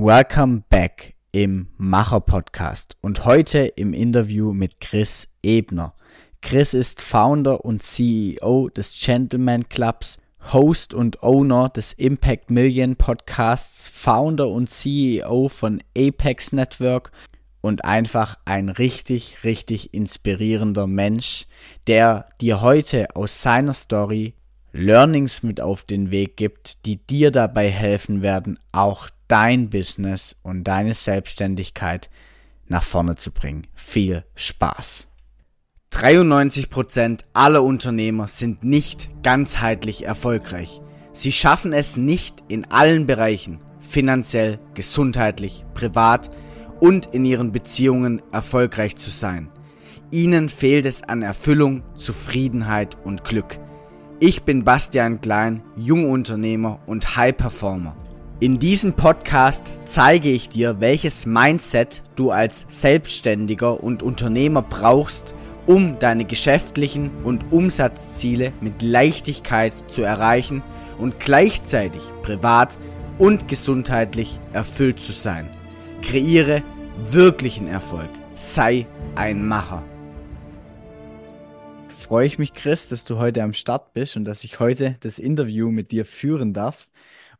Welcome back im Macher Podcast und heute im Interview mit Chris Ebner. Chris ist Founder und CEO des Gentleman Clubs, Host und Owner des Impact Million Podcasts, Founder und CEO von Apex Network und einfach ein richtig, richtig inspirierender Mensch, der dir heute aus seiner Story Learnings mit auf den Weg gibt, die dir dabei helfen werden, auch dein Business und deine Selbstständigkeit nach vorne zu bringen. Viel Spaß! 93% aller Unternehmer sind nicht ganzheitlich erfolgreich. Sie schaffen es nicht in allen Bereichen, finanziell, gesundheitlich, privat und in ihren Beziehungen erfolgreich zu sein. Ihnen fehlt es an Erfüllung, Zufriedenheit und Glück. Ich bin Bastian Klein, Jungunternehmer und High Performer. In diesem Podcast zeige ich dir, welches Mindset du als Selbstständiger und Unternehmer brauchst, um deine geschäftlichen und Umsatzziele mit Leichtigkeit zu erreichen und gleichzeitig privat und gesundheitlich erfüllt zu sein. Kreiere wirklichen Erfolg. Sei ein Macher. Freue ich mich, Chris, dass du heute am Start bist und dass ich heute das Interview mit dir führen darf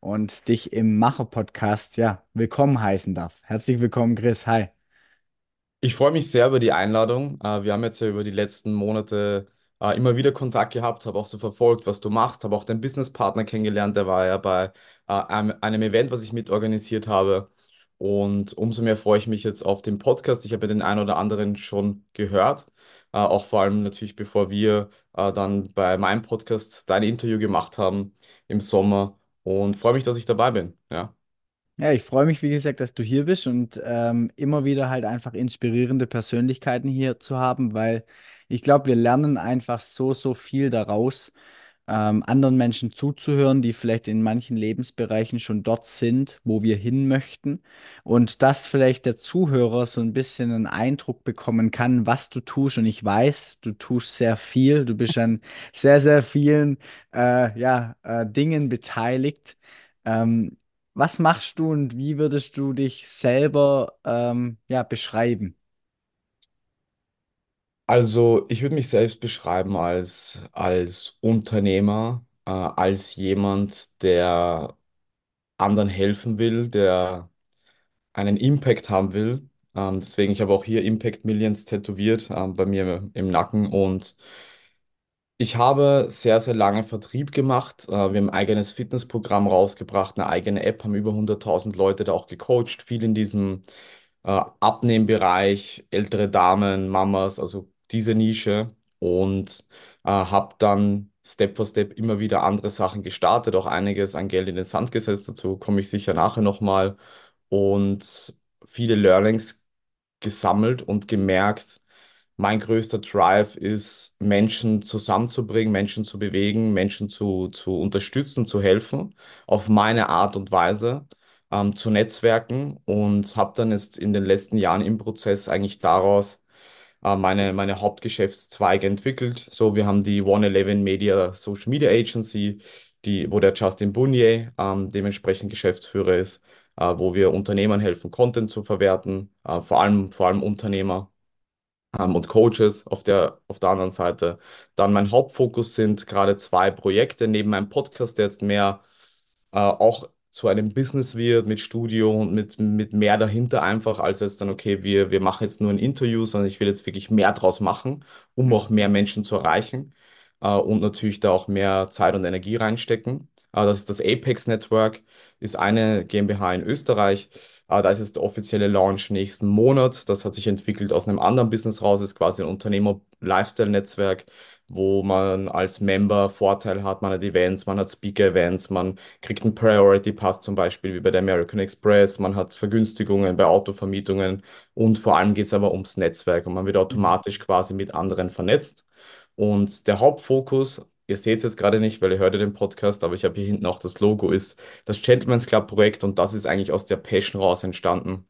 und dich im Macher-Podcast ja willkommen heißen darf. Herzlich willkommen, Chris. Hi. Ich freue mich sehr über die Einladung. Äh, Wir haben jetzt ja über die letzten Monate äh, immer wieder Kontakt gehabt, habe auch so verfolgt, was du machst, habe auch deinen Businesspartner kennengelernt, der war ja bei äh, einem, Event, was ich mitorganisiert habe. Und umso mehr freue ich mich jetzt auf den Podcast. Ich habe ja den einen oder anderen schon gehört, äh, auch vor allem natürlich, bevor wir äh, dann bei meinem Podcast dein Interview gemacht haben im Sommer und freue mich, dass ich dabei bin. Ja. Ja, ich freue mich, wie gesagt, dass du hier bist und ähm, immer wieder halt einfach inspirierende Persönlichkeiten hier zu haben, weil ich glaube, wir lernen einfach so, so viel daraus, ähm, anderen Menschen zuzuhören, die vielleicht in manchen Lebensbereichen schon dort sind, wo wir hin möchten. Und dass vielleicht der Zuhörer so ein bisschen einen Eindruck bekommen kann, was du tust. Und ich weiß, du tust sehr viel. Du bist an sehr, sehr vielen äh, ja, äh, Dingen beteiligt. Ähm, was machst du und wie würdest du dich selber ähm, ja, beschreiben? Also, ich würde mich selbst beschreiben als, als Unternehmer, äh, als jemand, der anderen helfen will, der einen Impact haben will. Ähm, deswegen, ich habe auch hier Impact Millions tätowiert, ähm, bei mir im Nacken und ich habe sehr, sehr lange Vertrieb gemacht. Äh, Wir haben ein eigenes Fitnessprogramm rausgebracht, eine eigene App, haben über 100.000 Leute da auch gecoacht, viel in diesem äh, Abnehmbereich, ältere Damen, Mamas, also diese Nische und äh, habe dann Step for Step immer wieder andere Sachen gestartet, auch einiges an Geld in den Sand gesetzt, dazu komme ich sicher nachher nochmal und viele Learnings gesammelt und gemerkt, mein größter Drive ist, Menschen zusammenzubringen, Menschen zu bewegen, Menschen zu, zu unterstützen, zu helfen, auf meine Art und Weise, ähm, zu netzwerken. Und habe dann jetzt in den letzten Jahren im Prozess eigentlich daraus äh, meine, meine Hauptgeschäftszweige entwickelt. So, wir haben die 111 Media Social Media Agency, die, wo der Justin Bunier ähm, dementsprechend Geschäftsführer ist, äh, wo wir Unternehmern helfen, Content zu verwerten, äh, vor allem, vor allem Unternehmer ähm, und Coaches auf der, auf der anderen Seite. Dann mein Hauptfokus sind gerade zwei Projekte neben meinem Podcast, der jetzt mehr äh, auch zu einem Business wird mit Studio und mit, mit mehr dahinter einfach, als jetzt dann, okay, wir, wir machen jetzt nur ein Interview, sondern ich will jetzt wirklich mehr draus machen, um auch mehr Menschen zu erreichen äh, und natürlich da auch mehr Zeit und Energie reinstecken. Äh, das ist das Apex Network, ist eine GmbH in Österreich. Äh, da ist jetzt der offizielle Launch nächsten Monat. Das hat sich entwickelt aus einem anderen Business raus, ist quasi ein Unternehmer-Lifestyle-Netzwerk, wo man als Member Vorteil hat. Man hat Events, man hat Speaker-Events, man kriegt einen Priority-Pass zum Beispiel wie bei der American Express, man hat Vergünstigungen bei Autovermietungen und vor allem geht es aber ums Netzwerk und man wird automatisch quasi mit anderen vernetzt. Und der Hauptfokus, ihr seht es jetzt gerade nicht, weil ihr hört ja den Podcast, aber ich habe hier hinten auch das Logo, ist das Gentleman's Club Projekt und das ist eigentlich aus der Passion raus entstanden,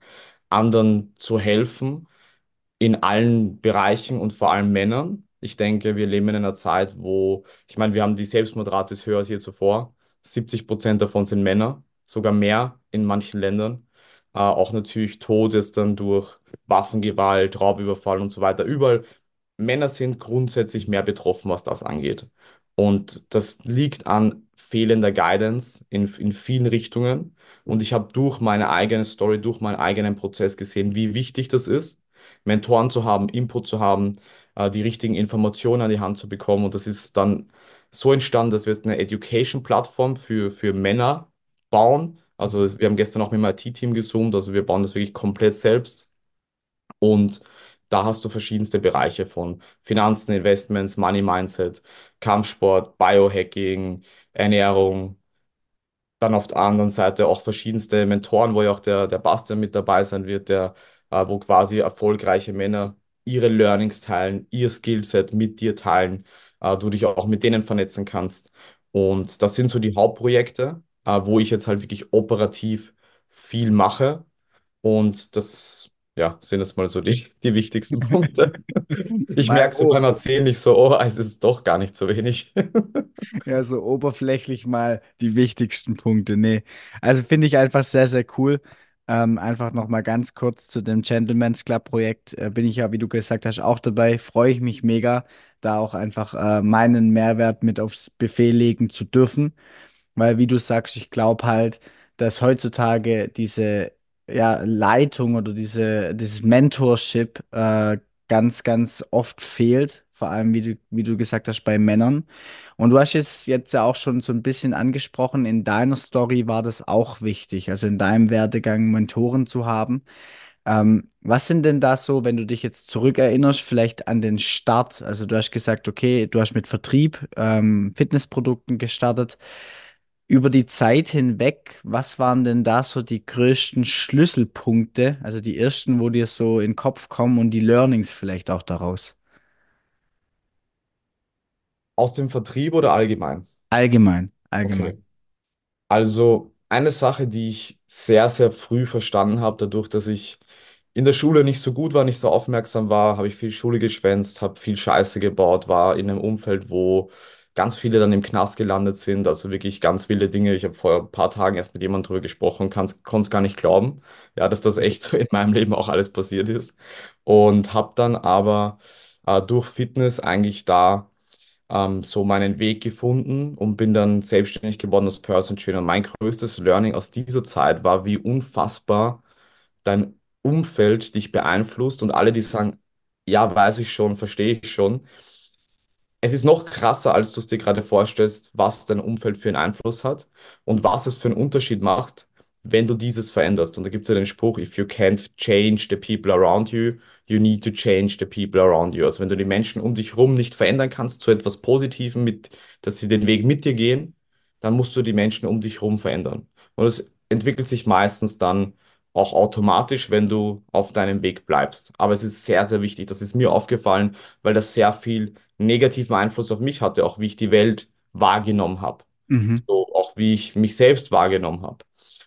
anderen zu helfen in allen Bereichen und vor allem Männern. Ich denke, wir leben in einer Zeit, wo, ich meine, wir haben die Selbstmordrate ist höher als je zuvor. 70 Prozent davon sind Männer, sogar mehr in manchen Ländern. äh, auch natürlich Todes dann durch Waffengewalt, Raubüberfall und so weiter. Überall Männer sind grundsätzlich mehr betroffen, was das angeht. Und das liegt an fehlender Guidance in, in vielen Richtungen. Und ich habe durch meine eigene Story, durch meinen eigenen Prozess gesehen, wie wichtig das ist, Mentoren zu haben, Input zu haben, äh, die richtigen Informationen an die Hand zu bekommen. Und das ist dann so entstanden, dass wir jetzt eine Education-Plattform für, für Männer bauen. Also wir haben gestern auch mit dem IT-Team gezoomt, also wir bauen das wirklich komplett selbst. Und da hast du verschiedenste Bereiche von Finanzen, Investments, Money Mindset, Kampfsport, Biohacking, Ernährung. Dann auf der anderen Seite auch verschiedenste Mentoren, wo ja auch der, der Bastian mit dabei sein wird, der, äh, wo quasi erfolgreiche Männer ihre Learnings teilen, ihr Skillset mit dir teilen, äh, du dich auch mit denen vernetzen kannst. Und das sind so die Hauptprojekte, äh, wo ich jetzt halt wirklich operativ viel mache. Und das, ja, sind jetzt mal so die, die wichtigsten Punkte. Ich merke so beim Erzählen nicht so, oh, es ist doch gar nicht so wenig. Ja, so oberflächlich mal die wichtigsten Punkte. Nee. Also finde ich einfach sehr, sehr cool. Ähm, einfach nochmal ganz kurz zu dem Gentleman's Club Projekt. Äh, bin ich ja, wie du gesagt hast, auch dabei. Freue ich mich mega, da auch einfach äh, meinen Mehrwert mit aufs Buffet legen zu dürfen. Weil, wie du sagst, ich glaube halt, dass heutzutage diese ja, Leitung oder diese, dieses Mentorship äh, ganz, ganz oft fehlt. Vor allem, wie du, wie du gesagt hast, bei Männern. Und du hast jetzt, jetzt ja auch schon so ein bisschen angesprochen, in deiner Story war das auch wichtig, also in deinem Werdegang Mentoren zu haben. Ähm, was sind denn da so, wenn du dich jetzt zurückerinnerst, vielleicht an den Start? Also du hast gesagt, okay, du hast mit Vertrieb, ähm, Fitnessprodukten gestartet. Über die Zeit hinweg, was waren denn da so die größten Schlüsselpunkte, also die ersten, wo dir so in den Kopf kommen und die Learnings vielleicht auch daraus? Aus dem Vertrieb oder allgemein? Allgemein, allgemein. Okay. Also eine Sache, die ich sehr, sehr früh verstanden habe, dadurch, dass ich in der Schule nicht so gut war, nicht so aufmerksam war, habe ich viel Schule geschwänzt, habe viel Scheiße gebaut, war in einem Umfeld, wo ganz viele dann im Knast gelandet sind, also wirklich ganz wilde Dinge. Ich habe vor ein paar Tagen erst mit jemandem darüber gesprochen, konnte es gar nicht glauben, ja, dass das echt so in meinem Leben auch alles passiert ist. Und habe dann aber äh, durch Fitness eigentlich da ähm, so meinen Weg gefunden und bin dann selbstständig geworden als Personal Trainer. Und mein größtes Learning aus dieser Zeit war, wie unfassbar dein Umfeld dich beeinflusst und alle, die sagen, ja, weiß ich schon, verstehe ich schon. Es ist noch krasser, als du es dir gerade vorstellst, was dein Umfeld für einen Einfluss hat und was es für einen Unterschied macht, wenn du dieses veränderst. Und da gibt es ja den Spruch, if you can't change the people around you, you need to change the people around you. Also wenn du die Menschen um dich herum nicht verändern kannst zu etwas Positivem, mit, dass sie den Weg mit dir gehen, dann musst du die Menschen um dich herum verändern. Und es entwickelt sich meistens dann auch automatisch, wenn du auf deinem Weg bleibst. Aber es ist sehr, sehr wichtig. Das ist mir aufgefallen, weil das sehr viel negativen Einfluss auf mich hatte, auch wie ich die Welt wahrgenommen habe. Mhm. So auch wie ich mich selbst wahrgenommen habe.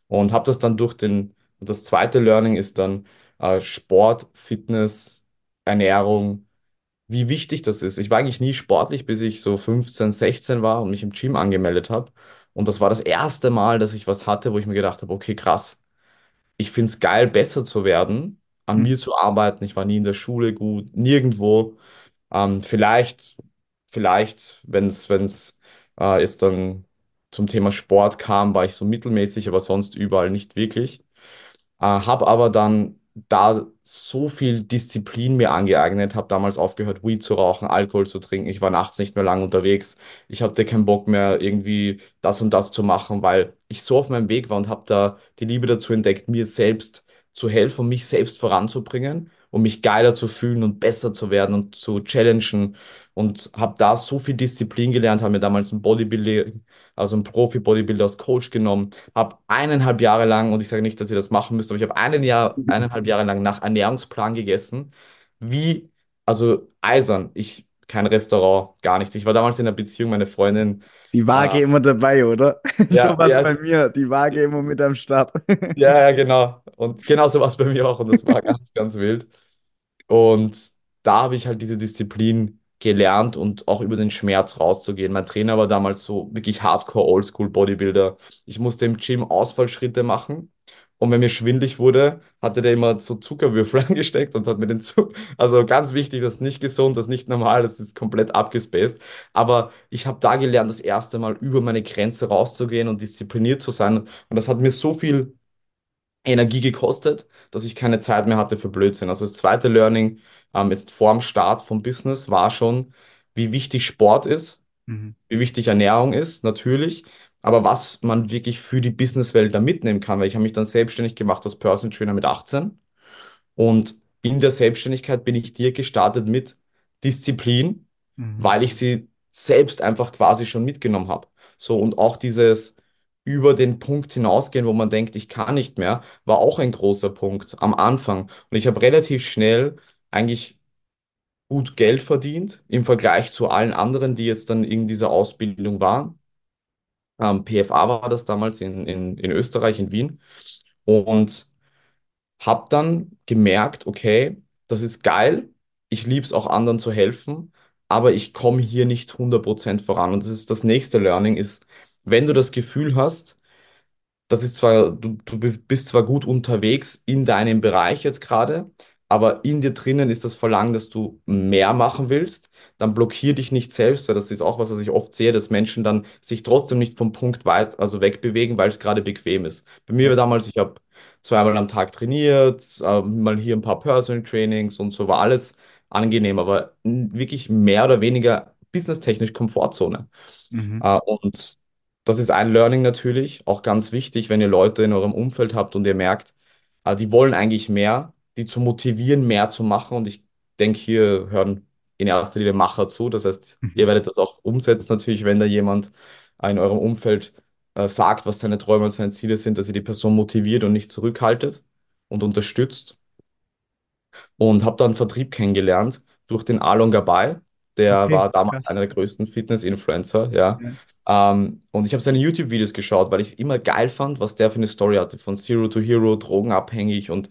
Und habe das dann durch den, und das zweite Learning ist dann äh, Sport, Fitness, Ernährung, wie wichtig das ist. Ich war eigentlich nie sportlich, bis ich so 15, 16 war und mich im Gym angemeldet habe. Und das war das erste Mal, dass ich was hatte, wo ich mir gedacht habe, okay, krass, ich finde es geil, besser zu werden, an mir zu arbeiten. Ich war nie in der Schule gut, nirgendwo. Ähm, vielleicht, vielleicht, wenn es, wenn es äh, jetzt dann zum Thema Sport kam, war ich so mittelmäßig, aber sonst überall nicht wirklich. Äh, habe aber dann da so viel Disziplin mir angeeignet, habe damals aufgehört, Weed zu rauchen, Alkohol zu trinken. Ich war nachts nicht mehr lang unterwegs. Ich hatte keinen Bock mehr, irgendwie das und das zu machen, weil ich so auf meinem Weg war und habe da die Liebe dazu entdeckt, mir selbst zu helfen, mich selbst voranzubringen und mich geiler zu fühlen und besser zu werden und zu challengen. Und habe da so viel Disziplin gelernt, habe mir damals ein Bodybuilding, also ein Profi-Bodybuilder als Coach genommen, habe eineinhalb Jahre lang, und ich sage nicht, dass ihr das machen müsst, aber ich habe einen Jahr, Mhm. eineinhalb Jahre lang nach Ernährungsplan gegessen. Wie, also eisern. Ich, kein Restaurant, gar nichts. Ich war damals in einer Beziehung, meine Freundin, Die äh, Waage immer dabei, oder? So ja, was ja, bei mir, die Waage immer mit am Start. ja, ja, genau. Und genau so war es bei mir auch und das war ganz, ganz wild. Und da habe ich halt diese Disziplin gelernt und auch über den Schmerz rauszugehen. Mein Trainer war damals so wirklich Hardcore Oldschool Bodybuilder. Ich musste im Gym Ausfallschritte machen Und wenn mir schwindlig wurde, hatte der immer so Zuckerwürfel angesteckt und hat mir den zu. Also ganz wichtig, das ist nicht gesund, das ist nicht normal, das ist komplett abgespaced. Aber ich habe da gelernt, das erste Mal über meine Grenze rauszugehen und diszipliniert zu sein. Und das hat mir so viel Energie gekostet, dass ich keine Zeit mehr hatte für Blödsinn. Also das zweite Learning ähm, ist vor dem Start vom Business war schon, wie wichtig Sport ist, Mhm. wie wichtig Ernährung ist, natürlich, aber was man wirklich für die Businesswelt da mitnehmen kann, weil ich habe mich dann selbstständig gemacht als Personal Trainer mit 18 und in der Selbstständigkeit bin ich direkt gestartet mit Disziplin, Mhm. weil ich sie selbst einfach quasi schon mitgenommen habe. So und auch dieses über den Punkt hinausgehen, wo man denkt, ich kann nicht mehr, war auch ein großer Punkt am Anfang. Und ich habe relativ schnell eigentlich gut Geld verdient im Vergleich zu allen anderen, die jetzt dann in dieser Ausbildung waren. Ähm, PFA war das damals in, in, in Österreich, in Wien. Und habe dann gemerkt, okay, das ist geil, ich liebe es auch anderen zu helfen, aber ich komme hier nicht 100% voran. Und das ist das nächste Learning, ist, wenn du das Gefühl hast, das ist zwar, du, du bist zwar gut unterwegs in deinem Bereich jetzt gerade, aber in dir drinnen ist das Verlangen, dass du mehr machen willst, dann blockier dich nicht selbst, weil das ist auch was, was ich oft sehe, dass Menschen dann sich trotzdem nicht vom Punkt weit, also wegbewegen, weil es gerade bequem ist. Bei mir war damals, ich habe zweimal am Tag trainiert, äh, mal hier ein paar Personal Trainings und so war alles angenehm, aber wirklich mehr oder weniger businesstechnisch Komfortzone. Mhm. Äh, und das ist ein Learning natürlich, auch ganz wichtig, wenn ihr Leute in eurem Umfeld habt und ihr merkt, äh, die wollen eigentlich mehr, die zu motivieren, mehr zu machen. Und ich denke, hier hören in erster Linie Macher zu. Das heißt, ihr Mhm. werdet das auch umsetzen, natürlich, wenn da jemand äh, in eurem Umfeld äh, sagt, was seine Träume und seine Ziele sind, dass ihr die Person motiviert und nicht zurückhaltet und unterstützt und habe dann Vertrieb kennengelernt durch den Alon Gabay. Der Okay, war damals krass. einer der größten Fitness-Influencer, ja. Ja. Ähm, und ich habe seine YouTube-Videos geschaut, weil ich immer geil fand, was der für eine Story hatte, von Zero to Hero, drogenabhängig und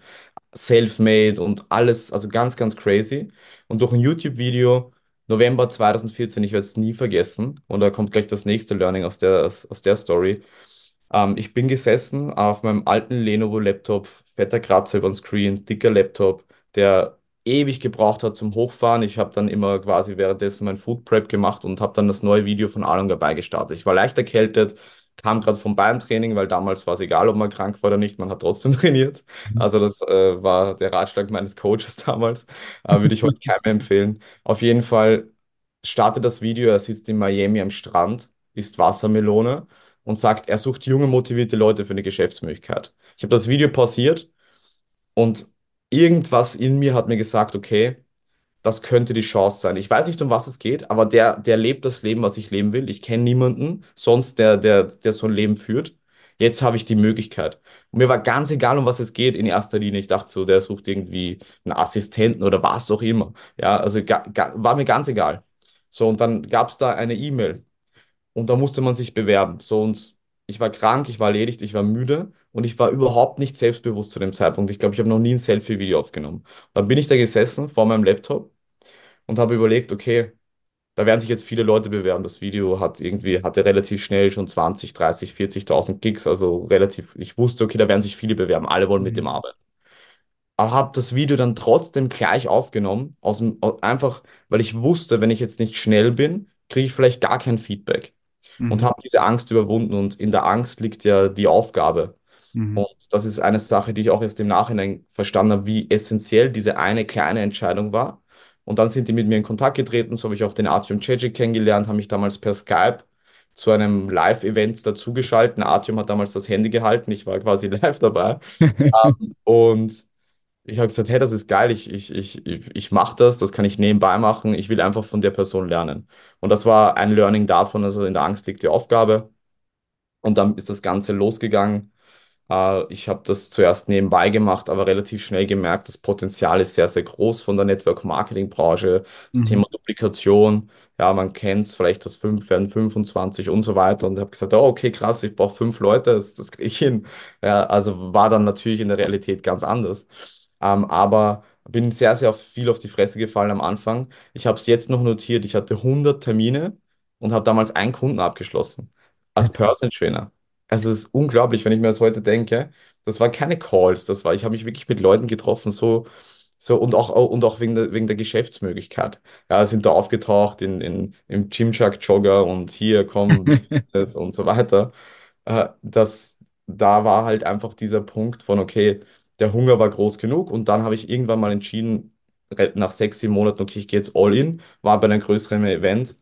self-made und alles, also ganz, ganz crazy. Und durch ein YouTube-Video, November 2014, ich werde es nie vergessen, und da kommt gleich das nächste Learning aus der, aus, der Story. Ähm, ich bin gesessen auf meinem alten Lenovo-Laptop, fetter Kratzer über den Screen, dicker Laptop, der ewig gebraucht hat zum Hochfahren. Ich habe dann immer quasi währenddessen mein Food Prep gemacht und habe dann das neue Video von Alon dabei gestartet. Ich war leicht erkältet, kam gerade vom Beintraining, weil damals war es egal, ob man krank war oder nicht, man hat trotzdem trainiert. Also das äh, war der Ratschlag meines Coaches damals. Äh, würde ich heute keinem empfehlen. Auf jeden Fall startet das Video, er sitzt in Miami am Strand, isst Wassermelone und sagt, er sucht junge, motivierte Leute für eine Geschäftsmöglichkeit. Ich habe das Video pausiert und irgendwas in mir hat mir gesagt, okay, das könnte die Chance sein. Ich weiß nicht, um was es geht, aber der, der lebt das Leben, was ich leben will. Ich kenne niemanden sonst, der, der, der so ein Leben führt. Jetzt habe ich die Möglichkeit. Und mir war ganz egal, um was es geht in erster Linie. Ich dachte so, der sucht irgendwie einen Assistenten oder was auch immer. Ja, also war mir ganz egal. So, und dann gab es da eine E-Mail und da musste man sich bewerben. So, und ich war krank, ich war erledigt, ich war müde und ich war überhaupt nicht selbstbewusst zu dem Zeitpunkt. Ich glaube, ich habe noch nie ein Selfie-Video aufgenommen. Dann bin ich da gesessen vor meinem Laptop und habe überlegt, okay, da werden sich jetzt viele Leute bewerben. Das Video hat irgendwie, hatte relativ schnell schon 20, 30, 40.000 Gigs, also relativ, ich wusste, okay, da werden sich viele bewerben, alle wollen mit dem Mhm. arbeiten. Aber habe das Video dann trotzdem gleich aufgenommen, aus dem, einfach, weil ich wusste, wenn ich jetzt nicht schnell bin, kriege ich vielleicht gar kein Feedback. Und Mhm. habe diese Angst überwunden und in der Angst liegt ja die Aufgabe. Mhm. Und das ist eine Sache, die ich auch erst im Nachhinein verstanden habe, wie essentiell diese eine kleine Entscheidung war. Und dann sind die mit mir in Kontakt getreten, so habe ich auch den Artyom Cegic kennengelernt, habe mich damals per Skype zu einem Live-Event dazugeschaltet. Artyom hat damals das Handy gehalten, ich war quasi live dabei. Und ich habe gesagt, hey, das ist geil, ich, ich, ich ich mache das, das kann ich nebenbei machen, ich will einfach von der Person lernen. Und das war ein Learning davon, also in der Angst liegt die Aufgabe. Und dann ist das Ganze losgegangen. Äh, ich habe das zuerst nebenbei gemacht, aber relativ schnell gemerkt, das Potenzial ist sehr, sehr groß von der Network-Marketing-Branche. Das Mhm. Thema Duplikation, ja, man kennt es, vielleicht das 5 werden 25 und so weiter. Und habe gesagt, oh, okay, krass, ich brauche fünf Leute, das, das kriege ich hin. Ja, also war dann natürlich in der Realität ganz anders. Ähm, aber bin sehr, sehr viel auf die Fresse gefallen am Anfang. Ich habe es jetzt noch notiert, ich hatte 100 Termine und habe damals einen Kunden abgeschlossen als Okay. Personal Trainer. Also es ist unglaublich, wenn ich mir das heute denke. das waren keine Calls, das war, ich habe mich wirklich mit Leuten getroffen, so, so und auch, und auch wegen der, wegen der Geschäftsmöglichkeit. Ja, sind da aufgetaucht in, in, im Gymshark-Jogger und hier, komm, Business und so weiter. Äh, das, da war halt einfach dieser Punkt von, okay, der Hunger war groß genug und dann habe ich irgendwann mal entschieden, nach sechs, sieben Monaten, okay, ich gehe jetzt all in, war bei einem größeren Event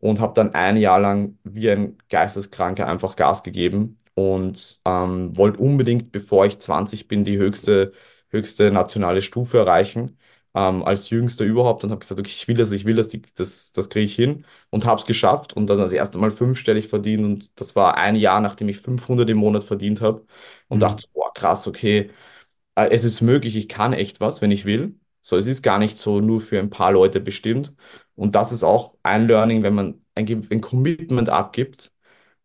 und habe dann ein Jahr lang wie ein Geisteskranker einfach Gas gegeben und ähm, wollte unbedingt, bevor ich 20 bin, die höchste, höchste nationale Stufe erreichen, ähm, als Jüngster überhaupt und habe gesagt, okay, ich will das, ich will das, die, das, das kriege ich hin und habe es geschafft und dann das erste Mal fünfstellig verdient und das war ein Jahr, nachdem ich 500 im Monat verdient habe und Mhm. dachte, boah, krass, okay, äh, es ist möglich, ich kann echt was, wenn ich will. So, es ist gar nicht so nur für ein paar Leute bestimmt. Und das ist auch ein Learning, wenn man ein, ein Commitment abgibt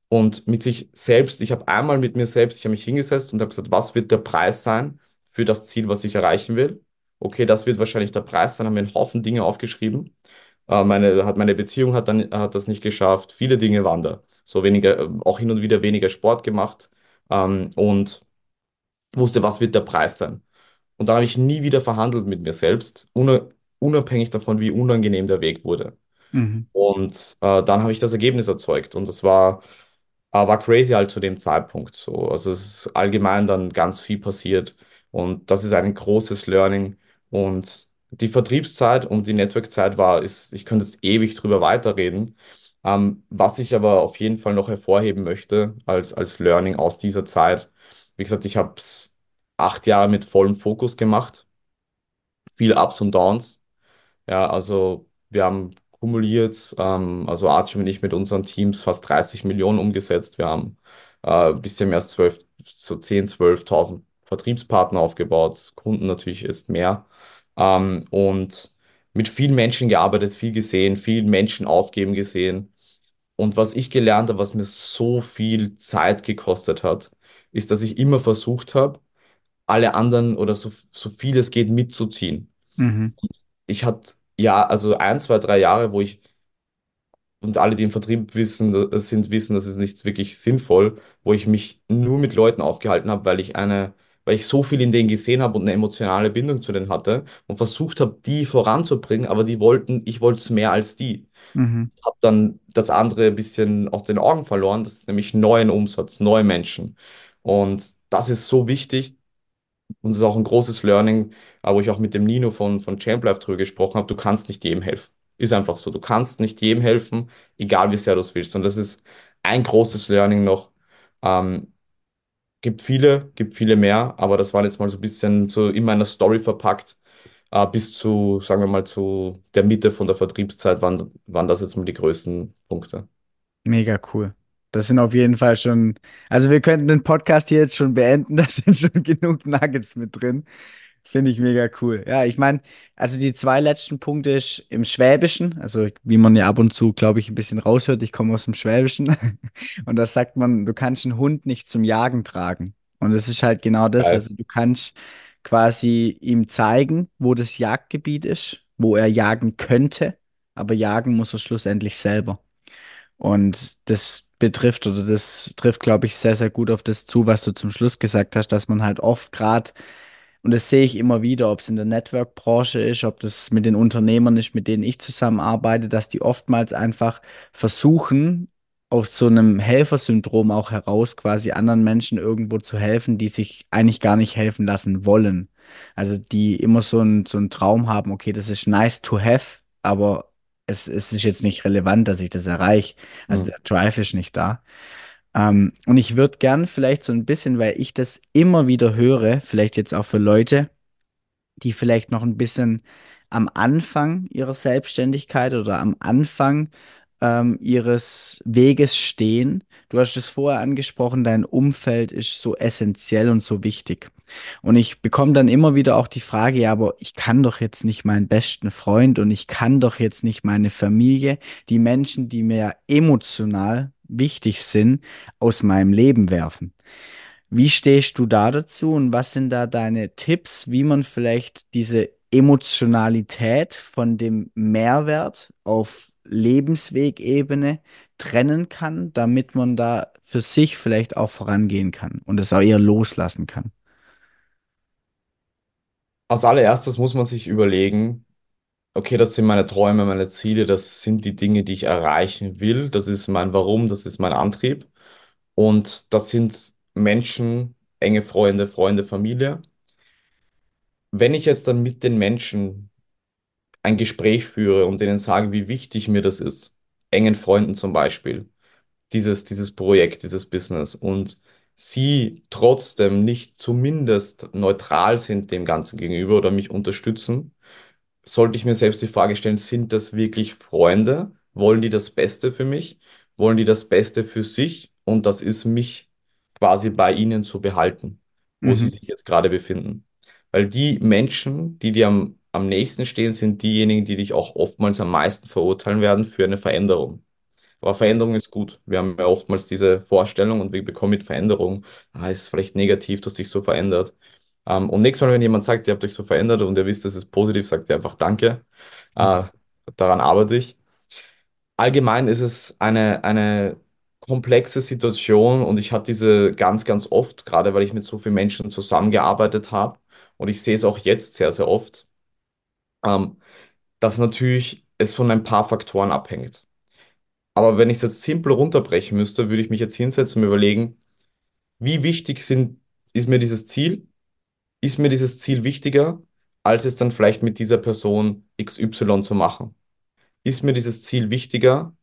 und mit sich selbst, ich habe einmal mit mir selbst, ich habe mich hingesetzt und habe gesagt, was wird der Preis sein für das Ziel, was ich erreichen will? Okay, das wird wahrscheinlich der Preis sein, haben mir einen Haufen Dinge aufgeschrieben. Äh, meine, hat meine Beziehung hat dann hat das nicht geschafft. Viele Dinge waren da. So weniger, äh, auch hin und wieder weniger Sport gemacht ähm, und wusste, was wird der Preis sein. Und dann habe ich nie wieder verhandelt mit mir selbst, una- unabhängig davon, wie unangenehm der Weg wurde. Mhm. Und äh, dann habe ich das Ergebnis erzeugt. Und das war, äh, war crazy halt zu dem Zeitpunkt. So. Also es ist allgemein dann ganz viel passiert. Und das ist ein großes Learning. Und die Vertriebszeit und die Networkzeit war, ist, ich könnte jetzt ewig drüber weiterreden. Ähm, was ich aber auf jeden Fall noch hervorheben möchte als, als Learning aus dieser Zeit, wie gesagt, ich habe es acht Jahre mit vollem Fokus gemacht, viel Ups und Downs. Ja, also wir haben kumuliert, ähm, also Archie und ich mit unseren Teams fast 30 Millionen umgesetzt. Wir haben äh, ein bisschen mehr als 12, so 10, 12.000 Vertriebspartner aufgebaut. Kunden natürlich ist mehr. Ähm, und mit vielen Menschen gearbeitet, viel gesehen, vielen Menschen aufgeben gesehen. Und was ich gelernt habe, was mir so viel Zeit gekostet hat, ist, dass ich immer versucht habe, alle anderen oder so, so viel es geht mitzuziehen Mhm. ich hatte ja, also ein, zwei, drei Jahre, wo ich, und alle, die im Vertrieb wissen, äh, sind, wissen, das ist nicht wirklich sinnvoll, wo ich mich nur mit Leuten aufgehalten habe, weil ich eine, weil ich so viel in denen gesehen habe und eine emotionale Bindung zu denen hatte und versucht habe, die voranzubringen, aber die wollten, ich wollte es mehr als die. Mhm. Habe dann das andere ein bisschen aus den Augen verloren, das ist nämlich neuen Umsatz, neue Menschen. Und das ist so wichtig, und es ist auch ein großes Learning, äh, wo ich auch mit dem Nino von, von Champ Life drüber gesprochen habe. Du kannst nicht jedem helfen. Ist einfach so. Du kannst nicht jedem helfen, egal wie sehr du es willst. Und das ist ein großes Learning noch. Ähm, gibt viele, gibt viele mehr, aber das war jetzt mal so ein bisschen so in meiner Story verpackt. Äh, bis zu, sagen wir mal, zu der Mitte von der Vertriebszeit waren, waren das jetzt mal die größten Punkte. Mega cool. Das sind auf jeden Fall schon, also wir könnten den Podcast hier jetzt schon beenden, da sind schon genug Nuggets mit drin. Finde ich mega cool. Ja, ich meine, also die zwei letzten Punkte ist im Schwäbischen, also wie man ja ab und zu, glaube ich, ein bisschen raushört, ich komme aus dem Schwäbischen. Und da sagt man, du kannst einen Hund nicht zum Jagen tragen. Und das ist halt genau das. Also du kannst quasi ihm zeigen, wo das Jagdgebiet ist, wo er jagen könnte, aber jagen muss er schlussendlich selber. Und das betrifft oder das trifft, glaube ich, sehr, sehr gut auf das zu, was du zum Schluss gesagt hast, dass man halt oft gerade, und das sehe ich immer wieder, ob es in der Network-Branche ist, ob das mit den Unternehmern ist, mit denen ich zusammenarbeite, dass die oftmals einfach versuchen, aus so einem Helfersyndrom auch heraus quasi anderen Menschen irgendwo zu helfen, die sich eigentlich gar nicht helfen lassen wollen. Also die immer so ein, so einen Traum haben, okay, das ist nice to have, aber es, es ist jetzt nicht relevant, dass ich das erreiche. Also Hm. der Drive ist nicht da. Ähm, und ich würde gern vielleicht so ein bisschen, weil ich das immer wieder höre, vielleicht jetzt auch für Leute, die vielleicht noch ein bisschen am Anfang ihrer Selbstständigkeit oder am Anfang ähm, ihres Weges stehen. Du hast es vorher angesprochen, dein Umfeld ist so essentiell und so wichtig. Und ich bekomme dann immer wieder auch die Frage, ja, aber ich kann doch jetzt nicht meinen besten Freund und ich kann doch jetzt nicht meine Familie, die Menschen, die mir emotional wichtig sind, aus meinem Leben werfen. Wie stehst du da dazu und was sind da deine Tipps, wie man vielleicht diese Emotionalität von dem Mehrwert auf Lebenswegebene trennen kann, damit man da für sich vielleicht auch vorangehen kann und es auch eher loslassen kann? Als allererstes muss man sich überlegen, okay, das sind meine Träume, meine Ziele, das sind die Dinge, die ich erreichen will, das ist mein Warum, das ist mein Antrieb und das sind Menschen, enge Freunde, Freunde, Familie. Wenn ich jetzt dann mit den Menschen ein Gespräch führe und denen sage, wie wichtig mir das ist, engen Freunden zum Beispiel, dieses, dieses Projekt, dieses Business und sie trotzdem nicht zumindest neutral sind dem Ganzen gegenüber oder mich unterstützen, sollte ich mir selbst die Frage stellen, sind das wirklich Freunde? Wollen die das Beste für mich? Wollen die das Beste für sich? Und das ist mich quasi bei ihnen zu behalten, wo sie Mhm. sich jetzt gerade befinden. Weil die Menschen, die dir am, am nächsten stehen, sind diejenigen, die dich auch oftmals am meisten verurteilen werden für eine Veränderung. Aber Veränderung ist gut. Wir haben ja oftmals diese Vorstellung und wir bekommen mit Veränderung, ah, ist vielleicht negativ, dass dich so verändert. Ähm, und nächstes Mal, wenn jemand sagt, ihr habt euch so verändert und ihr wisst, es ist positiv, sagt ihr einfach Danke. Äh, daran arbeite ich. Allgemein ist es eine, eine komplexe Situation und ich hatte diese ganz, ganz oft, gerade weil ich mit so vielen Menschen zusammengearbeitet habe und ich sehe es auch jetzt sehr, sehr oft, ähm, dass natürlich es von ein paar Faktoren abhängt. Aber wenn ich es jetzt simpel runterbrechen müsste, würde ich mich jetzt hinsetzen und überlegen, wie wichtig sind, ist mir dieses Ziel? Ist mir dieses Ziel wichtiger, als es dann vielleicht mit dieser Person XY zu machen? Ist mir dieses Ziel wichtiger,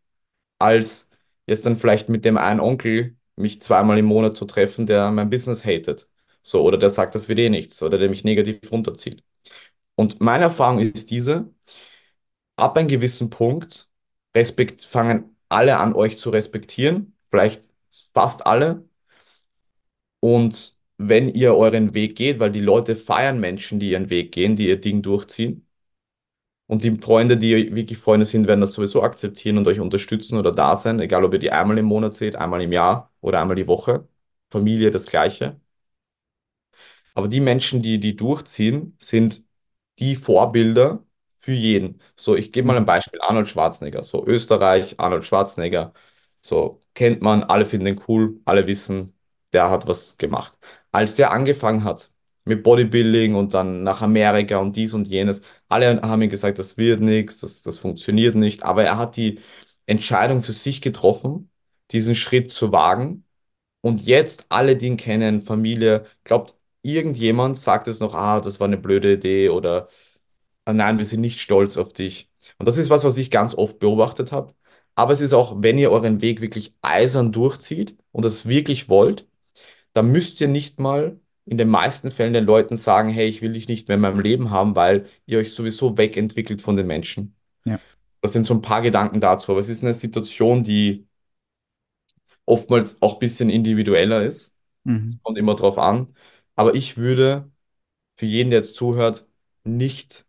als jetzt dann vielleicht mit dem einen Onkel mich zweimal im Monat zu treffen, der mein Business hatet? So, oder der sagt, das wird eh nichts, oder der mich negativ runterzieht. Und meine Erfahrung ist diese, ab einem gewissen Punkt respekt, fangen alle an, euch zu respektieren, vielleicht fast alle. Und wenn ihr euren Weg geht, weil die Leute feiern Menschen, die ihren Weg gehen, die ihr Ding durchziehen. Und die Freunde, die wirklich Freunde sind, werden das sowieso akzeptieren und euch unterstützen oder da sein, egal ob ihr die einmal im Monat seht, einmal im Jahr oder einmal die Woche. Familie das Gleiche. Aber die Menschen, die die durchziehen, sind die Vorbilder für jeden. So, ich gebe mal ein Mhm. Beispiel. Arnold Schwarzenegger. So, Österreich, Arnold Schwarzenegger. So, kennt man, alle finden ihn cool, alle wissen, der hat was gemacht. Als der angefangen hat mit Bodybuilding und dann nach Amerika und dies und jenes, alle haben ihm gesagt, das wird nichts, das, das funktioniert nicht. Aber er hat die Entscheidung für sich getroffen, diesen Schritt zu wagen und jetzt alle, die ihn kennen, Familie, glaubt irgendjemand sagt es noch, ah, das war eine blöde Idee oder nein, wir sind nicht stolz auf dich. Und das ist was, was ich ganz oft beobachtet habe. Aber es ist auch, wenn ihr euren Weg wirklich eisern durchzieht und das wirklich wollt, dann müsst ihr nicht mal in den meisten Fällen den Leuten sagen, hey, ich will dich nicht mehr in meinem Leben haben, weil ihr euch sowieso wegentwickelt von den Menschen. Ja. Das sind so ein paar Gedanken dazu. Aber es ist eine Situation, die oftmals auch ein bisschen individueller ist. Mhm. Kommt immer drauf an. Aber ich würde für jeden, der jetzt zuhört, nicht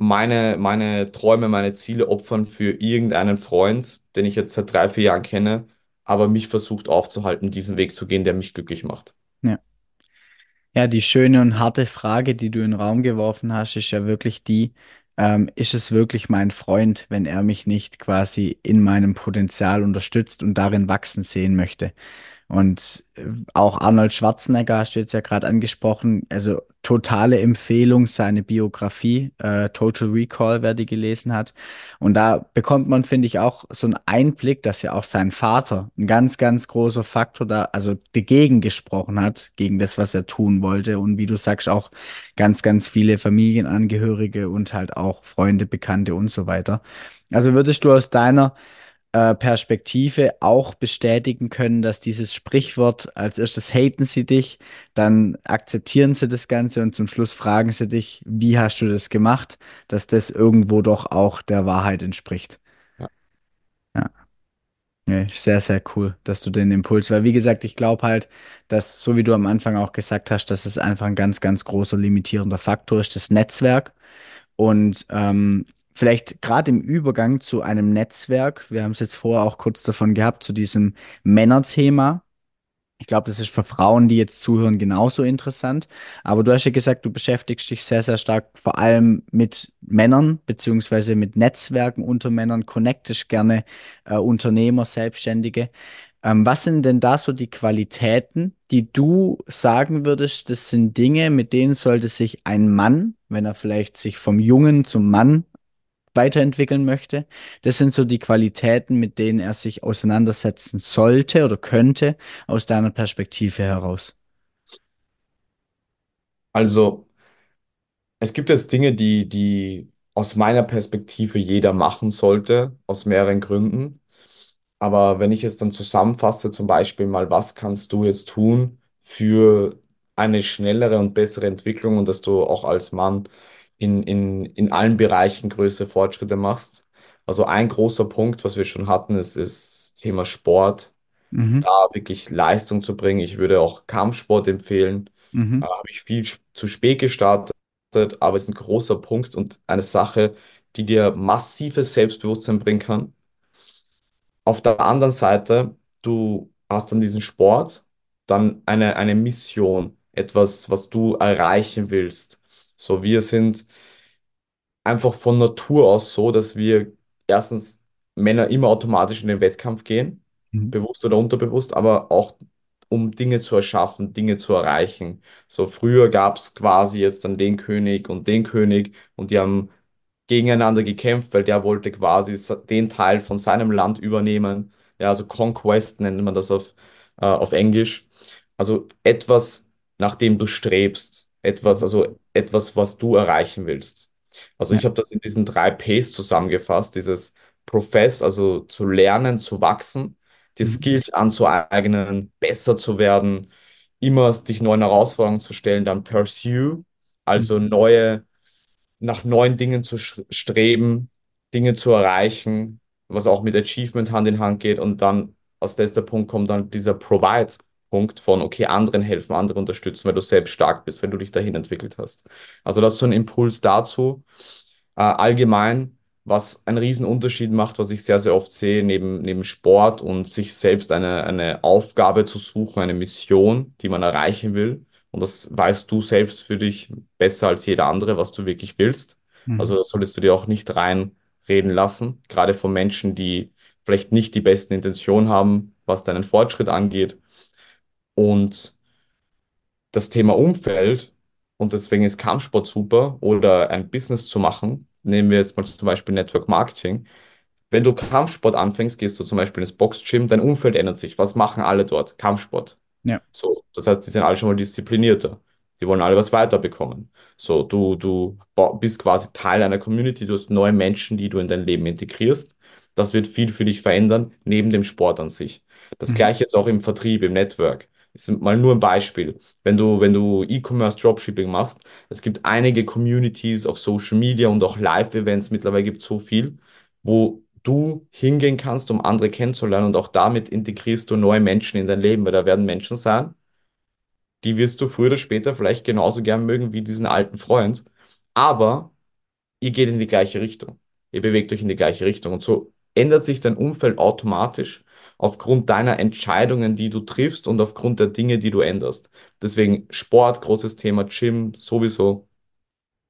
meine, meine Träume, meine Ziele opfern für irgendeinen Freund, den ich jetzt seit drei, vier Jahren kenne, aber mich versucht aufzuhalten, diesen Weg zu gehen, der mich glücklich macht. Ja. Ja, die schöne und harte Frage, die du in den Raum geworfen hast, ist ja wirklich die, ähm, ist es wirklich mein Freund, wenn er mich nicht quasi in meinem Potenzial unterstützt und darin wachsen sehen möchte? Und äh, auch Arnold Schwarzenegger hast du jetzt ja gerade angesprochen. Also totale Empfehlung, seine Biografie, äh, Total Recall, wer die gelesen hat. Und da bekommt man, finde ich, auch so einen Einblick, dass ja auch sein Vater ein ganz, ganz großer Faktor da, also dagegen gesprochen hat, gegen das, was er tun wollte. Und wie du sagst, auch ganz, ganz viele Familienangehörige und halt auch Freunde, Bekannte und so weiter. Also würdest du aus deiner äh, Perspektive auch bestätigen können, dass dieses Sprichwort, als erstes haten sie dich, dann akzeptieren sie das Ganze und zum Schluss fragen sie dich, wie hast du das gemacht, dass das irgendwo doch auch der Wahrheit entspricht. Ja, Ja, nee, sehr, sehr cool, dass du den Impuls, weil wie gesagt, ich glaube halt, dass, so wie du am Anfang auch gesagt hast, dass es einfach ein ganz, ganz großer limitierender Faktor ist, das Netzwerk. Und ähm, vielleicht gerade im Übergang zu einem Netzwerk, wir haben es jetzt vorher auch kurz davon gehabt, zu diesem Männerthema, Ich glaube, das ist für Frauen, die jetzt zuhören, genauso interessant. Aber du hast ja gesagt, du beschäftigst dich sehr, sehr stark vor allem mit Männern, beziehungsweise mit Netzwerken unter Männern, connectest gerne äh, Unternehmer, Selbstständige. Ähm, was sind denn da so die Qualitäten, die du sagen würdest, das sind Dinge, mit denen sollte sich ein Mann, wenn er vielleicht sich vom Jungen zum Mann weiterentwickeln möchte. Das sind so die Qualitäten, mit denen er sich auseinandersetzen sollte oder könnte, aus deiner Perspektive heraus. Also, es gibt jetzt Dinge, die, die aus meiner Perspektive jeder machen sollte, aus mehreren Gründen. Aber wenn ich es dann zusammenfasse, zum Beispiel mal, was kannst du jetzt tun für eine schnellere und bessere Entwicklung und dass du auch als Mann in, in, in allen Bereichen größere Fortschritte machst? Also ein großer Punkt, was wir schon hatten, ist, ist das Thema Sport, Mhm. da wirklich Leistung zu bringen. Ich würde auch Kampfsport empfehlen. Mhm. Da habe ich viel zu spät gestartet, aber es ist ein großer Punkt und eine Sache, die dir massives Selbstbewusstsein bringen kann. Auf der anderen Seite, du hast dann diesen Sport, dann eine, eine Mission, etwas, was du erreichen willst. So, wir sind einfach von Natur aus so, dass wir erstens Männer immer automatisch in den Wettkampf gehen, Mhm. bewusst oder unterbewusst, aber auch um Dinge zu erschaffen, Dinge zu erreichen. So früher gab es quasi jetzt dann den König und den König und die haben gegeneinander gekämpft, weil der wollte quasi sa- den Teil von seinem Land übernehmen. Ja, also Conquest nennt man das auf, äh, auf Englisch. Also etwas, nach dem du strebst. Etwas, Mhm. also etwas, was du erreichen willst. Also Ja. ich habe das in diesen drei Ps zusammengefasst, dieses Profess, also zu lernen, zu wachsen, die Mhm. Skills anzueignen, besser zu werden, immer dich neuen Herausforderungen zu stellen, dann Pursue, also Mhm. neue nach neuen Dingen zu streben, Dinge zu erreichen, was auch mit Achievement Hand in Hand geht. Und dann als letzter Punkt kommt dann dieser Provide-Punkt von, okay, anderen helfen, andere unterstützen, weil du selbst stark bist, wenn du dich dahin entwickelt hast. Also das ist so ein Impuls dazu. Äh, allgemein, was einen riesen Unterschied macht, was ich sehr, sehr oft sehe, neben, neben Sport und sich selbst eine, eine Aufgabe zu suchen, eine Mission, die man erreichen will. Und das weißt du selbst für dich besser als jeder andere, was du wirklich willst. Mhm. Also solltest du dir auch nicht reinreden lassen, gerade von Menschen, die vielleicht nicht die besten Intentionen haben, was deinen Fortschritt angeht. Und das Thema Umfeld und deswegen ist Kampfsport super oder ein Business zu machen. Nehmen wir jetzt mal zum Beispiel Network Marketing. Wenn du Kampfsport anfängst, gehst du zum Beispiel ins Boxgym, dein Umfeld ändert sich. Was machen alle dort? Kampfsport. Ja. So, das heißt, die sind alle schon mal disziplinierter. Die wollen alle was weiterbekommen. So, du, du bist quasi Teil einer Community, du hast neue Menschen, die du in dein Leben integrierst. Das wird viel für dich verändern, neben dem Sport an sich. Das Mhm. gleiche jetzt auch im Vertrieb, im Network. Ist mal nur ein Beispiel. Wenn du, wenn du E-Commerce Dropshipping machst, es gibt einige Communities auf Social Media und auch Live-Events, mittlerweile gibt es so viel, wo du hingehen kannst, um andere kennenzulernen und auch damit integrierst du neue Menschen in dein Leben, weil da werden Menschen sein, die wirst du früher oder später vielleicht genauso gern mögen wie diesen alten Freund, aber ihr geht in die gleiche Richtung. Ihr bewegt euch in die gleiche Richtung und so ändert sich dein Umfeld automatisch aufgrund deiner Entscheidungen, die du triffst und aufgrund der Dinge, die du änderst. Deswegen Sport, großes Thema, Gym sowieso,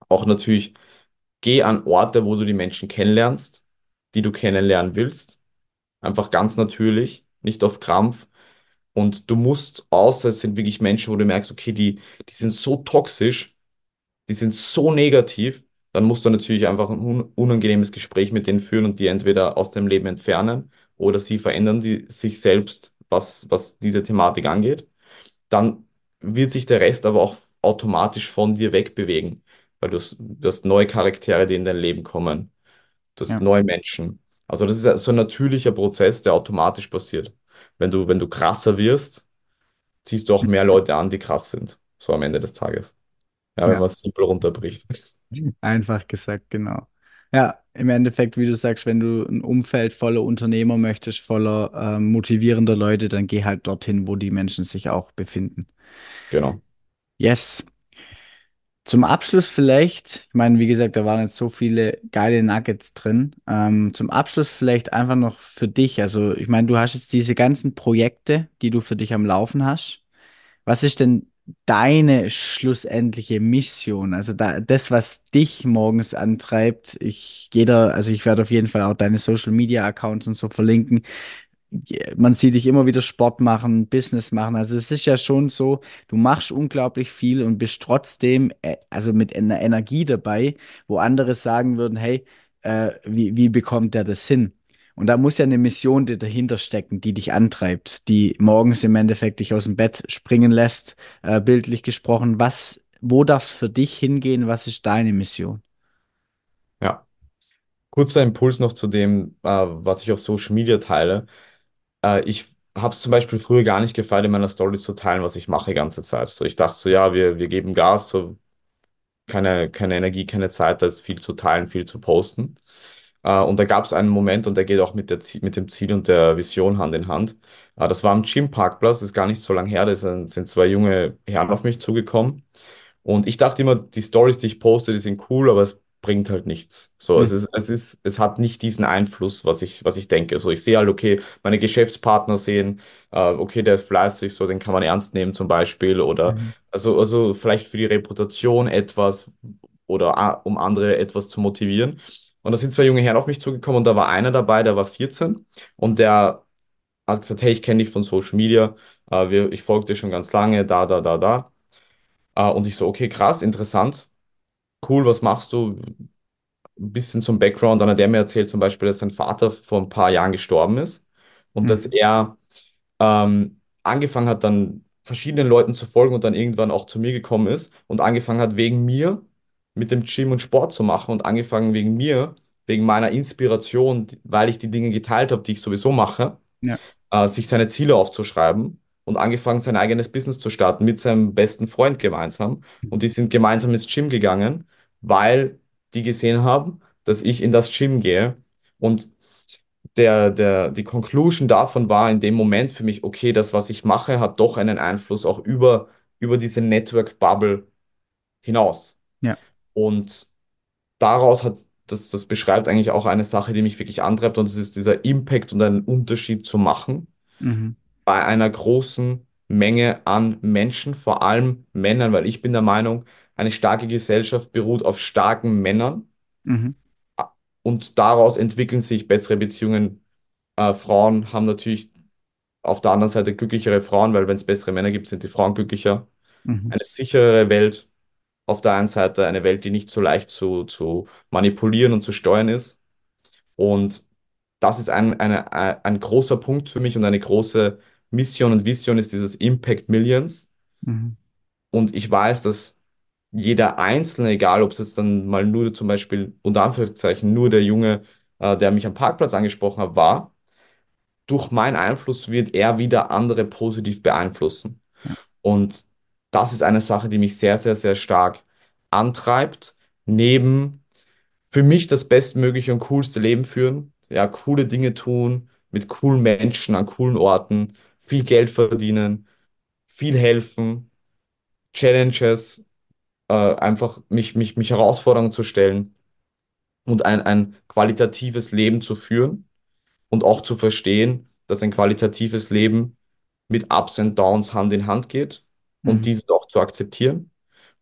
auch natürlich geh an Orte, wo du die Menschen kennenlernst, die du kennenlernen willst Einfach ganz natürlich, nicht auf Krampf. Und du musst, außer es sind wirklich Menschen, wo du merkst, okay, die, die sind so toxisch, die sind so negativ, dann musst du natürlich einfach ein un unangenehmes Gespräch mit denen führen und die entweder aus dem Leben entfernen oder sie verändern die, sich selbst, was, was diese Thematik angeht. Dann wird sich der Rest aber auch automatisch von dir wegbewegen, weil du, hast- du hast neue Charaktere, die in dein Leben kommen. Du hast Ja. neue Menschen. Also das ist so ein natürlicher Prozess, der automatisch passiert. Wenn du, wenn du krasser wirst, ziehst du auch mehr Leute an, die krass sind. So am Ende des Tages. Ja, wenn Ja. man es simpel runterbricht. Einfach gesagt, genau. Ja, im Endeffekt, wie du sagst, wenn du ein Umfeld voller Unternehmer möchtest, voller ähm, motivierender Leute, dann geh halt dorthin, wo die Menschen sich auch befinden. Genau. Yes. Zum Abschluss vielleicht, ich meine, wie gesagt, da waren jetzt so viele geile Nuggets drin. Ähm, zum Abschluss vielleicht einfach noch für dich. Also, ich meine, du hast jetzt diese ganzen Projekte, die du für dich am Laufen hast. Was ist denn deine schlussendliche Mission? Also da, das, was dich morgens antreibt. Ich da, also ich werde auf jeden Fall auch deine Social Media Accounts und so verlinken man sieht dich immer wieder Sport machen, Business machen. Also es ist ja schon so, du machst unglaublich viel und bist trotzdem, äh, also mit einer Energie dabei, wo andere sagen würden, hey, äh, wie, wie bekommt der das hin? Und da muss ja eine Mission dahinter stecken, die dich antreibt, die morgens im Endeffekt dich aus dem Bett springen lässt, äh, bildlich gesprochen. Was, wo darf es für dich hingehen? Was ist deine Mission? Ja. Kurzer Impuls noch zu dem, äh, was ich auf Social Media teile. Äh, ich habe es zum Beispiel früher gar nicht gefallen, in meiner Story zu teilen, was ich mache die ganze Zeit. So, ich dachte so, ja, wir, wir geben Gas, so keine, keine Energie, keine Zeit, da ist viel zu teilen, viel zu posten. Äh, und da gab es einen Moment, und der geht auch mit, der, Zie- mit dem Ziel und der Vision Hand in Hand. Äh, das war am Gym-Parkplatz, ist gar nicht so lange her, da sind, sind zwei junge Herren auf mich zugekommen. Und ich dachte immer, die Stories, die ich poste, die sind cool, aber es bringt halt nichts. So, es Hm. ist, es ist, es hat nicht diesen Einfluss, was ich, was ich denke. So, ich sehe halt, okay, meine Geschäftspartner sehen, äh, okay, der ist fleißig, so, den kann man ernst nehmen zum Beispiel. Oder Mhm. also, also vielleicht für die Reputation etwas oder um andere etwas zu motivieren. Und da sind zwei junge Herren auf mich zugekommen und da war einer dabei, der war 14 und der hat gesagt, hey, ich kenne dich von Social Media, äh, wir, ich folge dir schon ganz lange, da, da, da, da. Äh, und ich so, okay, krass, interessant, cool, was machst du? Ein bisschen zum Background. Dann hat er mir erzählt zum Beispiel, dass sein Vater vor ein paar Jahren gestorben ist und dass Mhm. er ähm, angefangen hat, dann verschiedenen Leuten zu folgen und dann irgendwann auch zu mir gekommen ist und angefangen hat, wegen mir mit dem Gym und Sport zu machen und angefangen wegen mir, wegen meiner Inspiration, weil ich die Dinge geteilt habe, die ich sowieso mache Ja. äh, sich seine Ziele aufzuschreiben und angefangen, sein eigenes Business zu starten mit seinem besten Freund gemeinsam. Und die sind gemeinsam ins Gym gegangen, weil die gesehen haben, dass ich in das Gym gehe. Und der, der, die Conclusion davon war in dem Moment für mich, okay, das, was ich mache, hat doch einen Einfluss auch über, über diese Network-Bubble hinaus. Ja. Und daraus hat, das, das beschreibt eigentlich auch eine Sache, die mich wirklich antreibt, und das ist dieser Impact und einen Unterschied zu machen Mhm. bei einer großen Menge an Menschen, vor allem Männern, weil ich bin der Meinung, eine starke Gesellschaft beruht auf starken Männern Mhm. und daraus entwickeln sich bessere Beziehungen. Äh, Frauen haben natürlich auf der anderen Seite glücklichere Frauen, weil wenn es bessere Männer gibt, sind die Frauen glücklicher. Mhm. Eine sicherere Welt auf der einen Seite, eine Welt, die nicht so leicht zu, zu manipulieren und zu steuern ist. Und das ist ein, eine, ein ein großer Punkt für mich und eine große Mission und Vision ist dieses Impact Millions. Mhm. Und ich weiß, dass jeder Einzelne, egal ob es jetzt dann mal nur zum Beispiel, unter Anführungszeichen, nur der Junge, äh, der mich am Parkplatz angesprochen hat, war, durch meinen Einfluss wird er wieder andere positiv beeinflussen. Und das ist eine Sache, die mich sehr, sehr, sehr stark antreibt, neben für mich das bestmögliche und coolste Leben führen, ja, coole Dinge tun, mit coolen Menschen an coolen Orten, viel Geld verdienen, viel helfen, Challenges, äh, einfach mich, mich, mich Herausforderungen zu stellen und ein, ein qualitatives Leben zu führen und auch zu verstehen, dass ein qualitatives Leben mit Ups und Downs Hand in Hand geht und Mhm. diese auch zu akzeptieren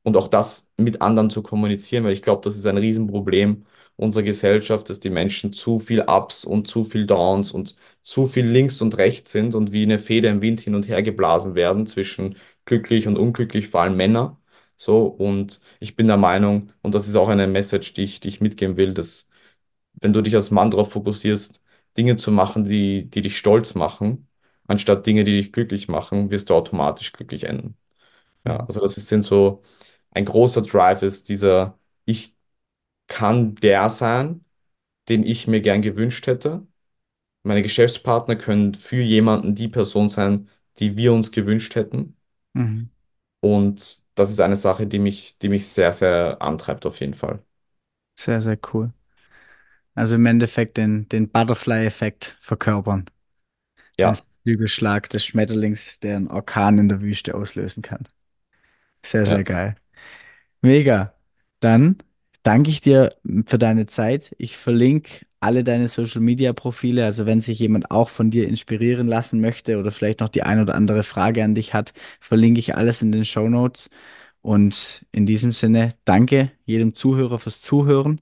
und auch das mit anderen zu kommunizieren, weil ich glaube, das ist ein Riesenproblem unserer Gesellschaft, dass die Menschen zu viel Ups und zu viel Downs und zu viel links und rechts sind und wie eine Feder im Wind hin und her geblasen werden zwischen glücklich und unglücklich, vor allem Männer. So, und ich bin der Meinung, und das ist auch eine Message, die ich, die ich mitgeben will, dass wenn du dich als Mann darauf fokussierst, Dinge zu machen, die, die dich stolz machen, anstatt Dinge, die dich glücklich machen, wirst du automatisch glücklich enden. Ja, also das ist, so, ein großer Drive ist dieser, ich kann der sein, den ich mir gern gewünscht hätte. Meine Geschäftspartner können für jemanden die Person sein, die wir uns gewünscht hätten. Mhm. Und das ist eine Sache, die mich, die mich sehr, sehr antreibt auf jeden Fall. Sehr, sehr cool. Also im Endeffekt den, den Butterfly-Effekt verkörpern. Den Ja, Flügelschlag des Schmetterlings, der einen Orkan in der Wüste auslösen kann. Sehr, sehr ja. geil. Mega. Dann danke ich dir für deine Zeit. Ich verlinke alle deine Social Media Profile. Also wenn sich jemand auch von dir inspirieren lassen möchte oder vielleicht noch die ein oder andere Frage an dich hat, verlinke ich alles in den Show Notes. Und in diesem Sinne, danke jedem Zuhörer fürs Zuhören.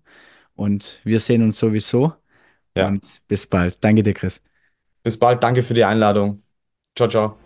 Und wir sehen uns sowieso. Ja, Und bis bald. Danke dir, Chris. bis bald. Danke für die Einladung. Ciao, ciao.